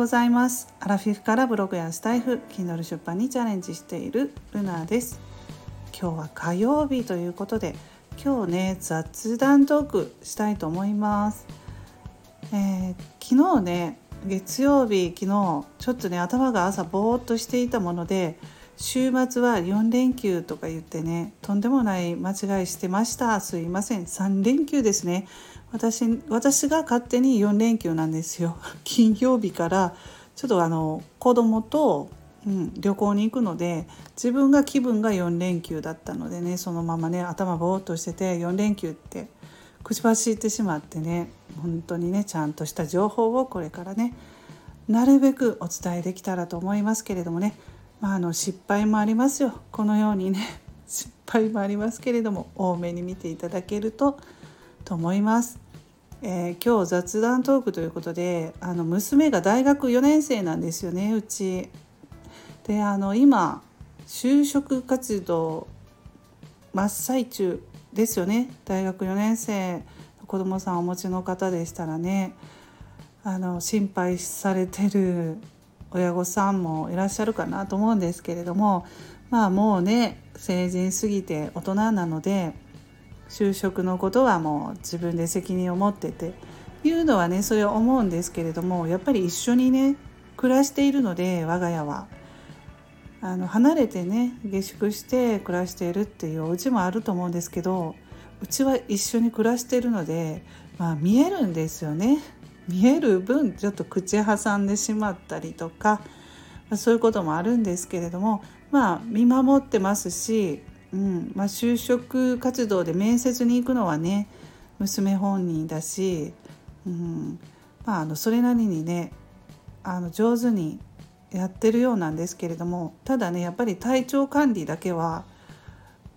ございます。アラフィフからブログやスタイフ Kindle 出版にチャレンジしているルナです。今日は火曜日ということで今日ね雑談トークしたいと思います、えー、昨日ね月曜日昨日ちょっとね頭が朝ぼーっとしていたもので週末は4連休とか言ってねとんでもない間違いしてました。すいません。3連休ですね。私私が勝手に4連休なんですよ。金曜日からちょっとあの子供と、うん、旅行に行くので自分が気分が4連休だったのでねそのままね頭ぼーっとしてて4連休って口走ってしまってね本当にねちゃんとした情報をこれからねなるべくお伝えできたらと思いますけれどもね、まあ、あの失敗もありますよ。このようにね 失敗もありますけれども多めに見ていただけるとと思います。えー、今日雑談トークということであの娘が大学4年生なんですよねうち。であの今就職活動真っ最中ですよね大学4年生の子どもさんお持ちの方でしたらねあの心配されてる親御さんもいらっしゃるかなと思うんですけれどもまあもうね成人すぎて大人なので就職のことはもう自分で責任を持ってていうのはねそれは思うんですけれどもやっぱり一緒にね暮らしているので我が家は。あの離れてね下宿して暮らしているっていうお家もあると思うんですけどうちは一緒に暮らしているので、まあ、見えるんですよね。見える分ちょっと口挟んでしまったりとか、そういうこともあるんですけれどもまあ見守ってますしうん。まあ、就職活動で面接に行くのはね娘本人だし、うん。まあ、あのそれなりにねあの上手にやってるようなんですけれどもただねやっぱり体調管理だけは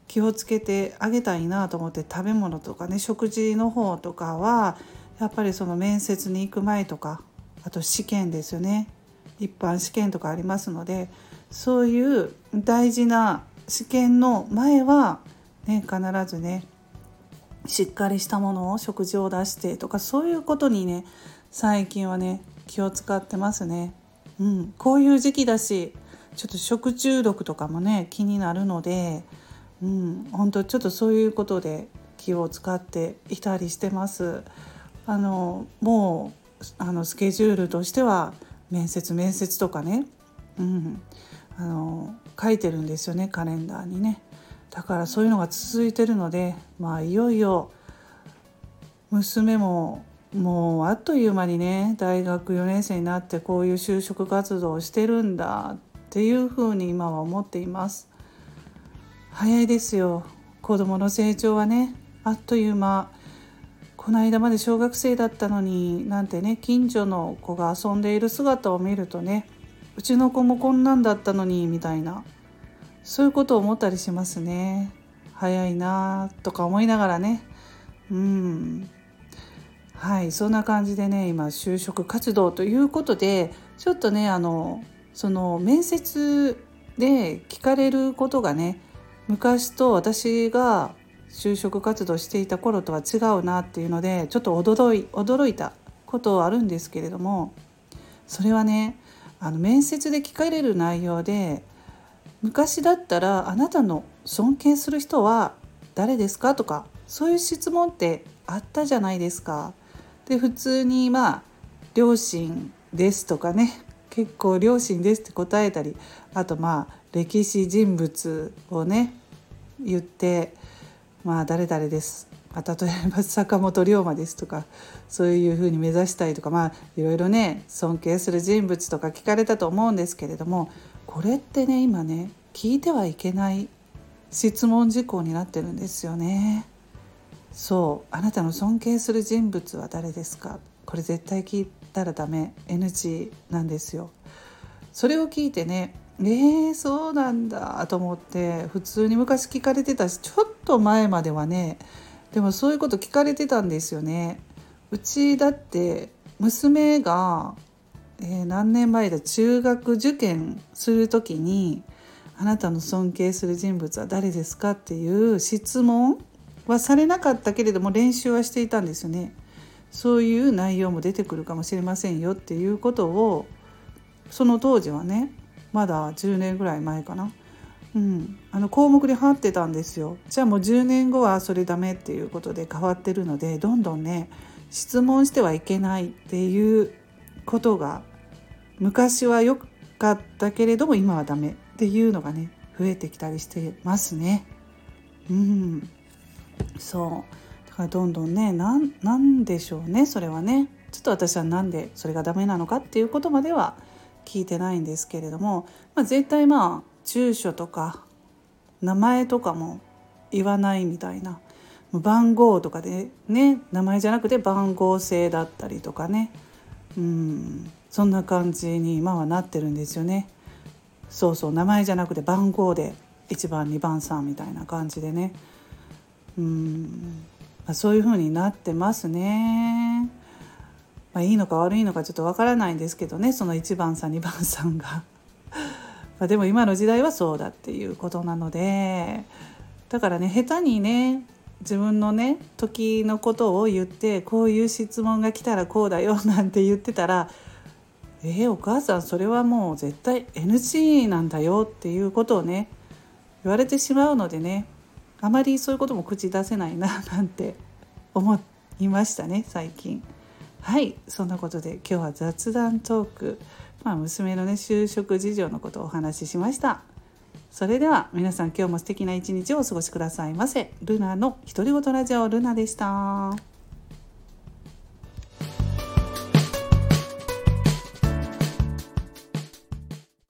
気をつけてあげたいなと思って食べ物とかね食事の方とかはやっぱりその面接に行く前とかあと試験ですよね。一般試験とかありますのでそういう大事な試験の前は、ね、必ずねしっかりしたものを食事を出してとかそういうことにね最近はね気を使ってますね。うん、こういう時期だしちょっと食中毒とかもね気になるので、うん、本当ちょっとそういうことで気を使っていたりしてます。あのもうあのスケジュールとしては面接面接とかね、うん、あの書いてるんですよねカレンダーにね。だからそういうのが続いてるのでまあいよいよ娘ももうあっという間にね大学4年生になってこういう就職活動をしてるんだっていうふうに今は思っています。早いですよ。子供の成長はねあっという間。この間まで小学生だったのになんてね近所の子が遊んでいる姿を見るとねうちの子もこんなんだったのにみたいな。そういうことを思ったりしますね。早いなとか思いながらね。うん。はいそんな感じでね今就職活動ということでちょっとねあのその面接で聞かれることがね昔と私が就職活動していた頃とは違うなっていうのでちょっと驚い驚いたことはあるんですけれどもそれはねあの面接で聞かれる内容で昔だったら「あなたの尊敬する人は誰ですか?」とかそういう質問ってあったじゃないですか。で普通にまあ「両親です」とかね結構両親ですって答えたりあとまあ歴史人物をね言ってまあ誰々ですまあ、例えば坂本龍馬ですとかそういうふうに目指したいとかまあいろいろね尊敬する人物とか聞かれたと思うんですけれどもこれってね今ね聞いてはいけない質問事項になってるんですよね。そうあなたの尊敬する人物は誰ですか？これ絶対聞いたらダメ NG なんですよ。それを聞いてねえー、そうなんだと思って普通に昔聞かれてたしちょっと前まではねでもそういうこと聞かれてたんですよね。うちだって娘が、えー、何年前だ中学受験する時に「あなたの尊敬する人物は誰ですか?」っていう質問はされなかったけれども練習はしていたんですよね。そういう内容も出てくるかもしれませんよっていうことをその当時はねまだ10年ぐらい前かな、うん、あの項目に貼ってたんですよ。じゃあもう10年後はそれダメっていうことで変わってるのでどんどんね質問してはいけないっていうことが昔は良かったけれども今はダメっていうのがね増えてきたりしてますね。うん。そう。だからどんどんねなんでしょうねそれはね。ちょっと私は何でそれがダメなのかっていうことまでは聞いてないんですけれども、まあ、絶対まあ住所とか名前とかも言わないみたいな番号とかでね名前じゃなくて番号制だったりとかねうんそんな感じに今はなってるんですよね。そうそう名前じゃなくて番号で1番2番3みたいな感じでねうん、まあ、そういう風になってますね。まあ、いいのか悪いのかちょっとわからないんですけどねその1番さん2番さんが までも今の時代はそうだっていうことなのでだからね下手にね自分のね時のことを言ってこういう質問が来たらこうだよなんて言ってたら「えー、お母さんそれはもう絶対 NG なんだよ」っていうことをね言われてしまうのでねあまりそういうことも口出せないななんて思いましたね最近。はいそんなことで今日は雑談トーク、まあ、娘のね就職事情のことをお話ししました。それでは皆さん今日も素敵な一日をお過ごしくださいませ。ルナの独り言ラジオルナでした。